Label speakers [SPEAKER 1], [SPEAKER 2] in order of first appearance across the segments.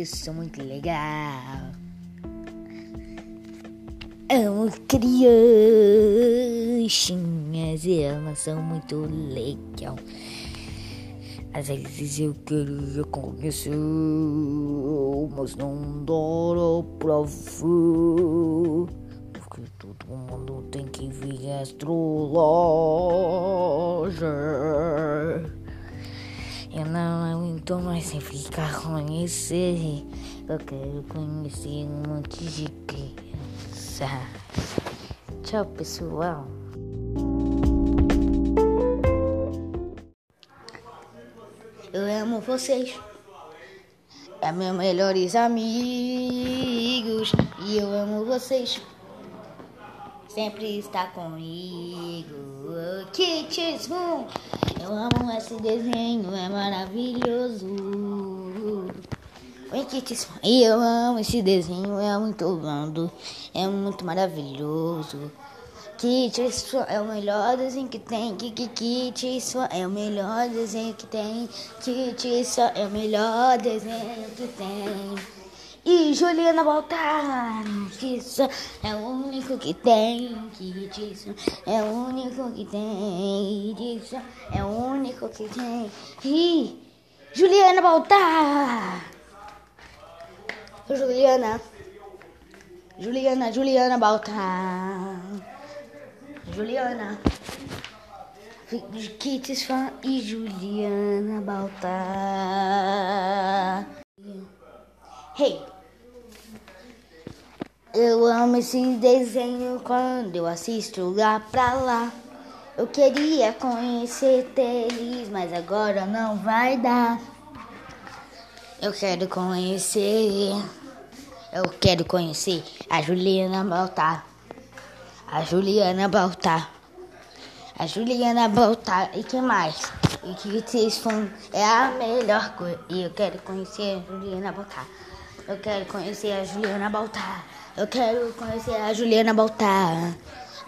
[SPEAKER 1] eu sou muito legal. Amo crianças, elas são muito legal. Às vezes eu queria conhecer, mas não dá pra ver. Porque todo mundo tem que vir astrologia. Eu não aguento mais sem ficar conhecer. Eu quero conhecer um monte de criança. Tchau, pessoal. Eu amo vocês. É meus melhores amigos. E eu amo vocês. Sempre está comigo. Kids Moon. Eu amo esse desenho, é maravilhoso. Oi, Moon. E eu amo esse desenho, é muito lindo. É muito maravilhoso. Kids é o melhor desenho que tem. Kids é o melhor desenho que tem. Kids é o melhor desenho que tem. E Juliana que só é o único que tem, que é o único que tem, disso é o único que tem. E Juliana Baltar, Juliana, Juliana, Juliana Baltar, Juliana. Kids Fan e Juliana Baltar. Hey! Eu amo esse desenho quando eu assisto lá pra lá. Eu queria conhecer eles, mas agora não vai dar. Eu quero conhecer. Eu quero conhecer a Juliana Baltar. A Juliana Baltar. A Juliana Baltar. E que mais? E que vocês fã é a melhor coisa. E eu quero conhecer a Juliana Baltar. Eu quero conhecer a Juliana Baltar. Eu quero conhecer a Juliana Baltar.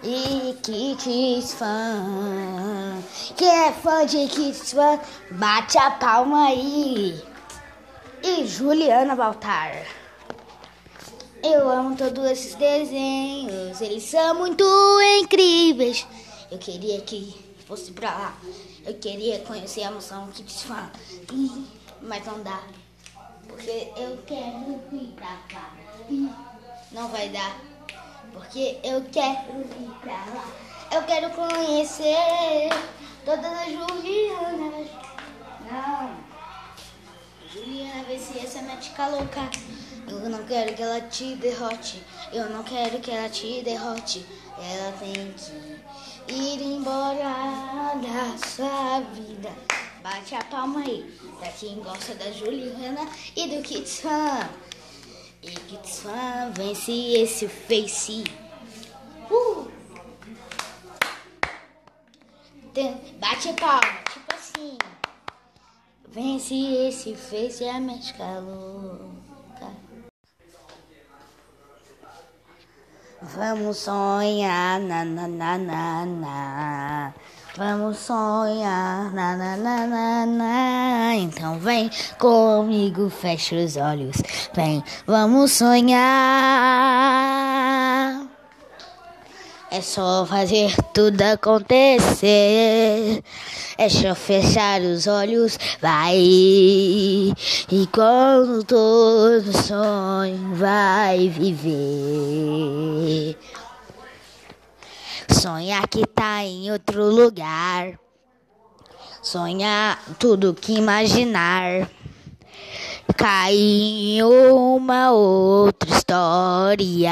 [SPEAKER 1] E Kids Fã. Quem é fã de Kids Fã, bate a palma aí. E Juliana Baltar. Eu amo todos esses desenhos. Eles são muito incríveis. Eu queria que fosse pra lá. Eu queria conhecer a moção Kids Fã. Mas não dá. Porque eu quero ir pra. E não vai dar. Porque eu quero ir pra lá. Eu quero conhecer todas as Julianas. Não. Juliana, vê se essa é tica louca. Eu não quero que ela te derrote. Eu não quero que ela te derrote. Ela tem que ir embora da sua vida. Bate a palma aí pra quem gosta da Juliana e do Kids Fan. E Kids Fan vence esse Face. Uh! Bate palma, tipo assim. Vence esse Face é a médica louca. Vamos sonhar, na na na na na. Vamos sonhar, na na na na na. Então vem comigo, fecha os olhos. Vem, vamos sonhar. É só fazer tudo acontecer. É só fechar os olhos, vai. E quando todo sonho vai viver. Sonhar que tá em outro lugar. Sonhar tudo que imaginar. Cair em uma outra história.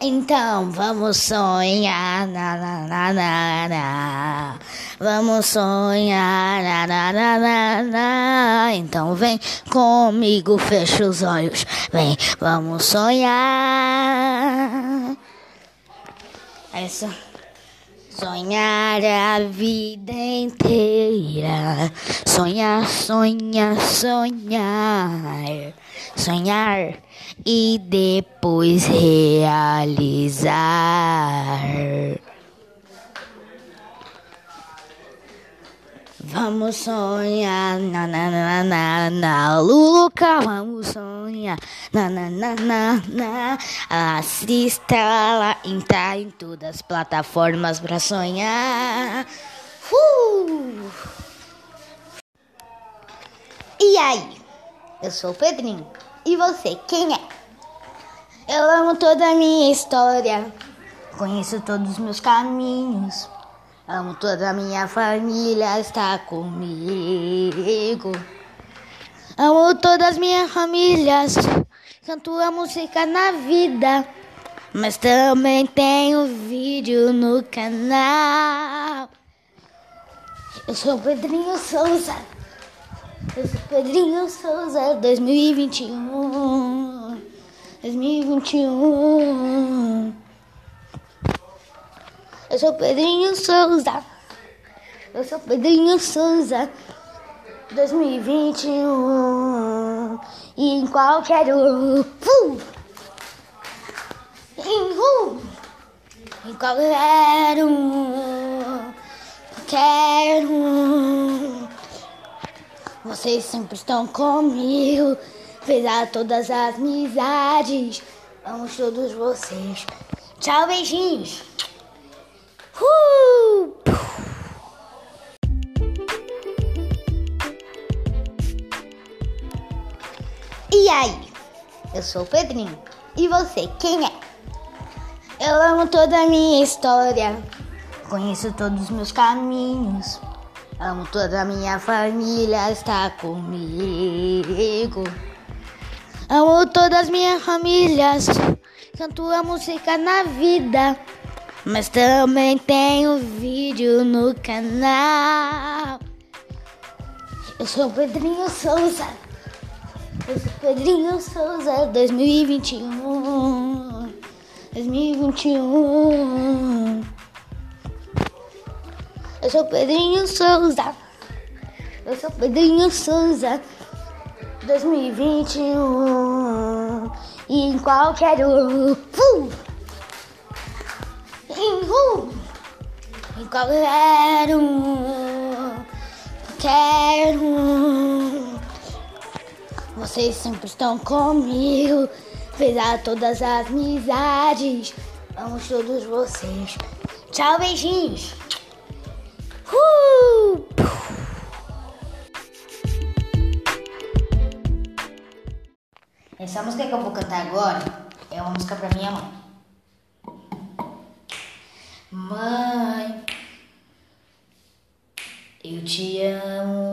[SPEAKER 1] Então vamos sonhar, na, na, na, na, na. Vamos sonhar, na, na, na, na, na. Então vem comigo, fecha os olhos. Vem, vamos sonhar. Essa. Sonhar a vida inteira. Sonhar, sonhar, sonhar. Sonhar e depois realizar. Vamos sonhar, na na na na na, Luca, vamos sonhar, na na na na na. Assista lá, entrar em todas as plataformas pra sonhar. Uh! E aí? Eu sou o Pedrinho. E você, quem é? Eu amo toda a minha história. Conheço todos os meus caminhos. Amo toda a minha família, está comigo. Amo todas as minhas famílias. Canto a música na vida. Mas também tenho vídeo no canal. Eu sou o Pedrinho Souza. Eu sou Pedrinho Souza 2021. 2021. Eu sou Pedrinho Souza. Eu sou Pedrinho Souza 2021. E em qualquer um. Em um. Em qualquer um. Quero. Vocês sempre estão comigo. Apesar todas as amizades. Amo todos vocês. Tchau, beijinhos. Uh! E aí? Eu sou o Pedrinho. E você, quem é? Eu amo toda a minha história. Conheço todos os meus caminhos. Amo toda a minha família, está comigo. Amo todas as minhas famílias. Canto a música na vida. Mas também tenho vídeo no canal. Eu sou Pedrinho Souza. Eu sou Pedrinho Souza 2021. 2021. Eu sou Pedrinho Souza. Eu sou Pedrinho Souza 2021. E em qualquer um. Uh! Qualquer um. Quero um. Vocês sempre estão comigo. Apesar todas as amizades. Amo todos vocês. Tchau, beijinhos. Uh! Essa música que eu vou cantar agora é uma música pra minha mãe. Mãe, eu te amo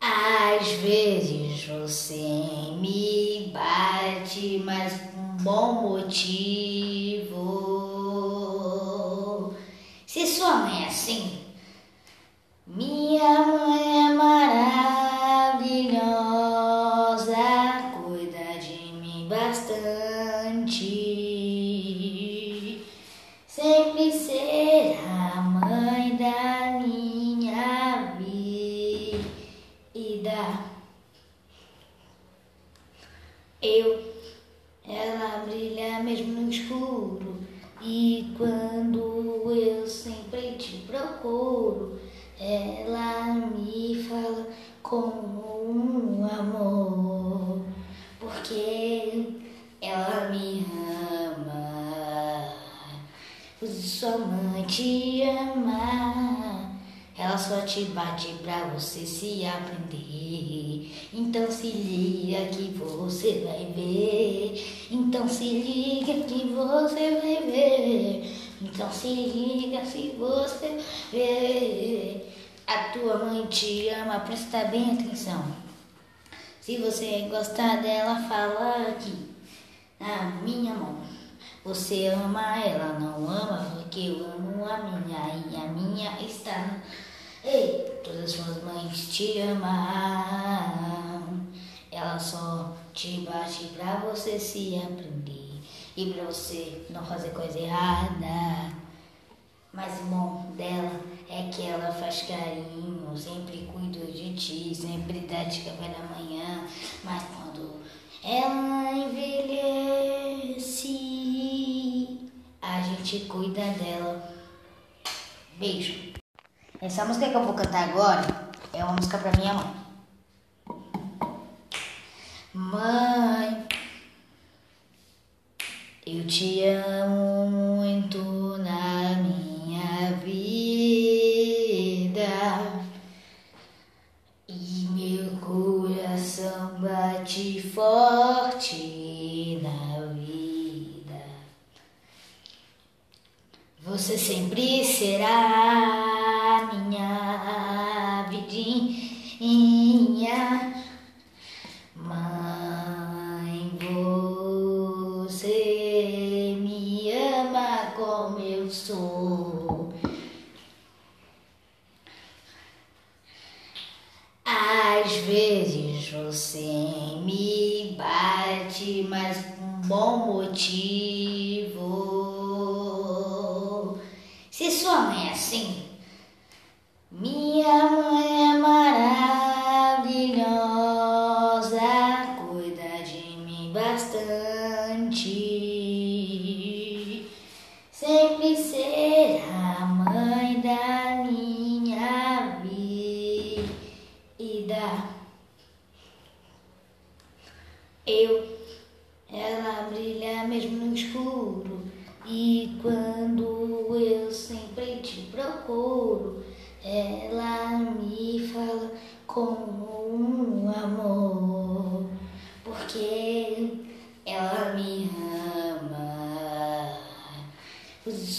[SPEAKER 1] Às vezes você me bate, mas com um bom motivo. Se sua mãe é assim, minha mãe Eu, ela brilha mesmo no escuro. E quando eu sempre te procuro, ela me fala com um amor, porque ela me ama. Sua mãe te ama, ela só te bate pra você se aprender. Então se liga que você vai ver. Então se liga que você vai ver. Então se liga se você ver. A tua mãe te ama, presta bem atenção. Se você gostar dela, fala aqui na minha mão. Você ama, ela não ama, porque eu amo a minha e a minha está. Ei, todas suas mães te amam. Ela só te bate pra você se aprender e pra você não fazer coisa errada. Mas o bom dela é que ela faz carinho, sempre cuida de ti, sempre dá de café da manhã. Mas quando ela envelhece, a gente cuida dela. Beijo. Essa música que eu vou cantar agora é uma música pra minha mãe. Mãe, eu te amo muito na minha vida e meu coração bate forte na vida. Você sempre será minha vidinha.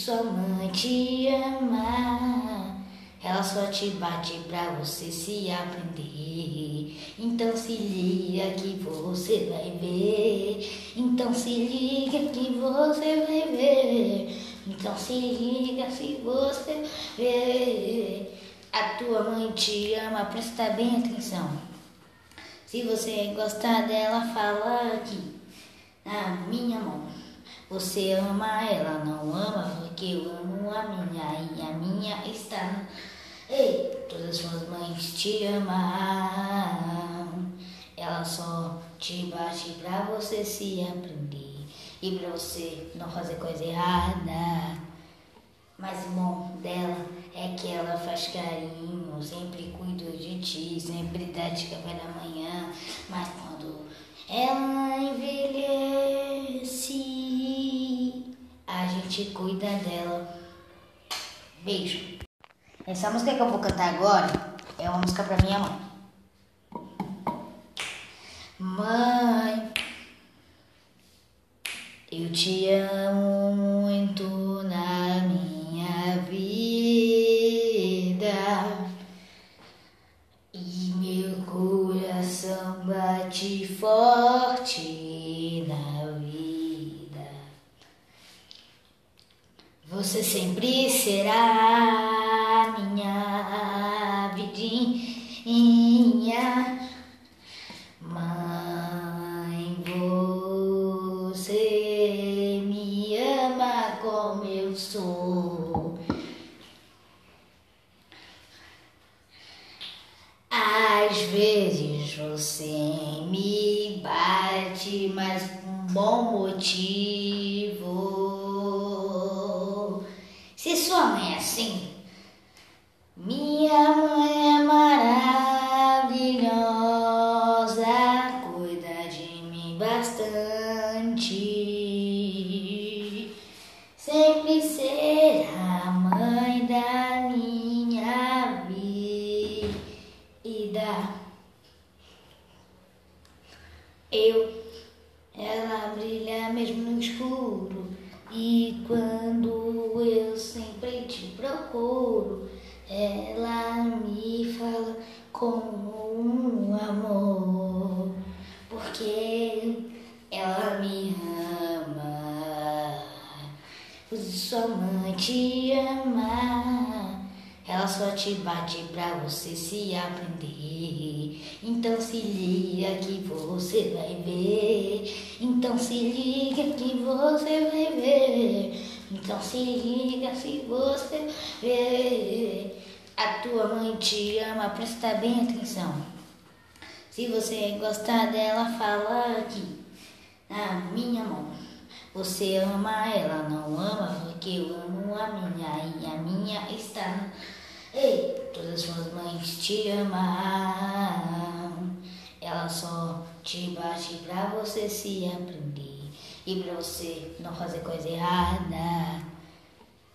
[SPEAKER 1] Sua mãe te ama, ela só te bate pra você se aprender. Então se liga que você vai ver. Então se liga que você vai ver. Então se liga se você ver. A tua mãe te ama, presta bem atenção. Se você gostar dela, fala aqui na minha mão. Você ama ela, não ama, porque eu amo a minha e a minha está. Ei, todas suas mães te amam. Ela só te bate pra você se aprender e pra você não fazer coisa errada. Mas o bom dela é que ela faz carinho, sempre cuida de ti, sempre dá de café da manhã. Mas quando ela envelhece, a gente cuida dela. Beijo. Essa música que eu vou cantar agora é uma música pra minha mãe. Mãe, eu te amo muito Às vezes você me bate, mas um bom motivo. Se sua mãe é assim, minha mãe ela brilha mesmo no escuro. E quando eu sempre te procuro, ela me fala como um amor, porque ela me ama. sua mãe ama. Ela só te bate pra você se aprender. Então se liga que você vai ver. Então se liga que você vai ver. Então se liga se você vê. A tua mãe te ama, presta bem atenção. Se você gostar dela, fala aqui na minha mão. Você ama ela, não ama, porque eu amo a minha e a minha está. Ei, todas as suas mães te amam. Ela só te bate pra você se aprender e pra você não fazer coisa errada.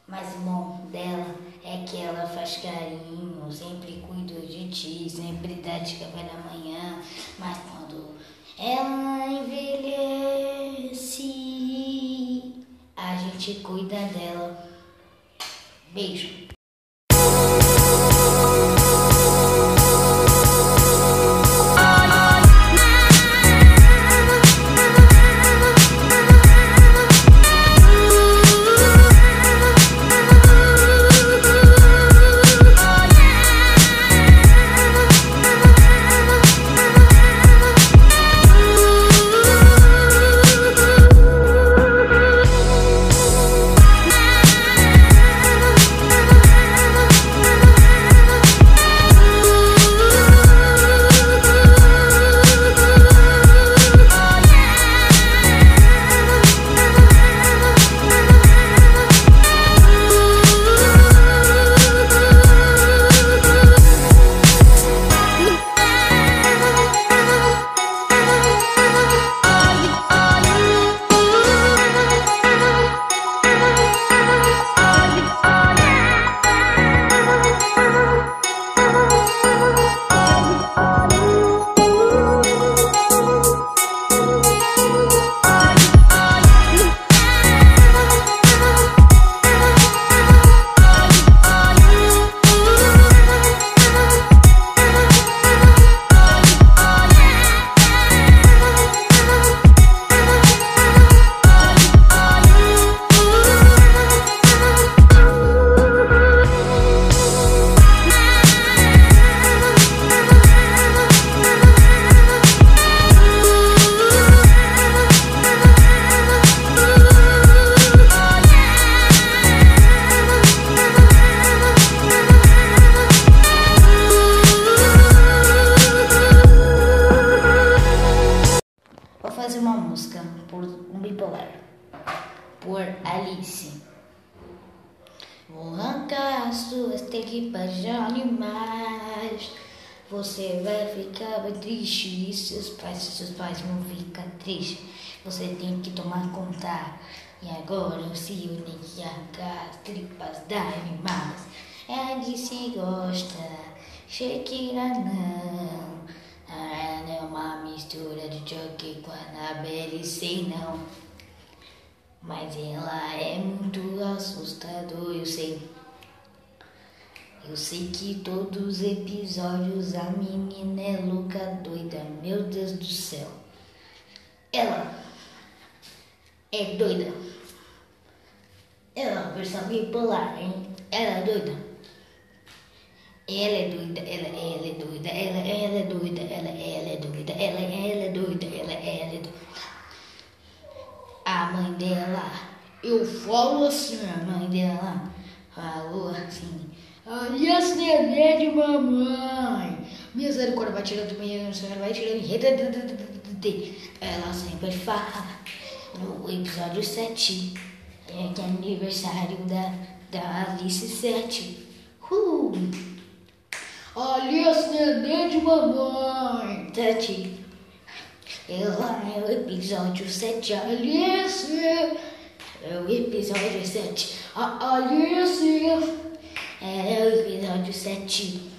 [SPEAKER 1] Mas o bom dela é que ela faz carinho, sempre cuida de ti, sempre dá de café da manhã. Mas quando ela envelhece, a gente cuida dela. Beijo. Vou arrancar as suas tripas de animais. Você vai ficar bem triste e seus pais, seus pais vão ficar tristes. Você tem que tomar conta. E agora eu sei tenho que arrancar as tripas de animais. É Alice gosta, Shakira não. Ela é uma mistura de Chucky com a Annabelle, sei não. Mas ela é muito assustador, eu sei. Eu sei que todos os episódios a menina é louca, doida, meu Deus do céu. Ela é doida. Ela é uma versão bipolar, hein? Ela é doida. Ela é doida, ela, ela é doida, ela, ela é doida, ela, ela é doida, ela, ela é doida, ela, ela é doida. A mãe dela, eu falo assim, a mãe dela falou assim, aliás, neném de mamãe, misericórdia vai tirando minha, vai tirando, ela sempre fala no episódio 7, é que é aniversário da, da Alice 7. Uh! Aliás, neném de mamãe. Ela é o episódio 7. Alice. É o episódio 7. A Alice. É o episódio 7.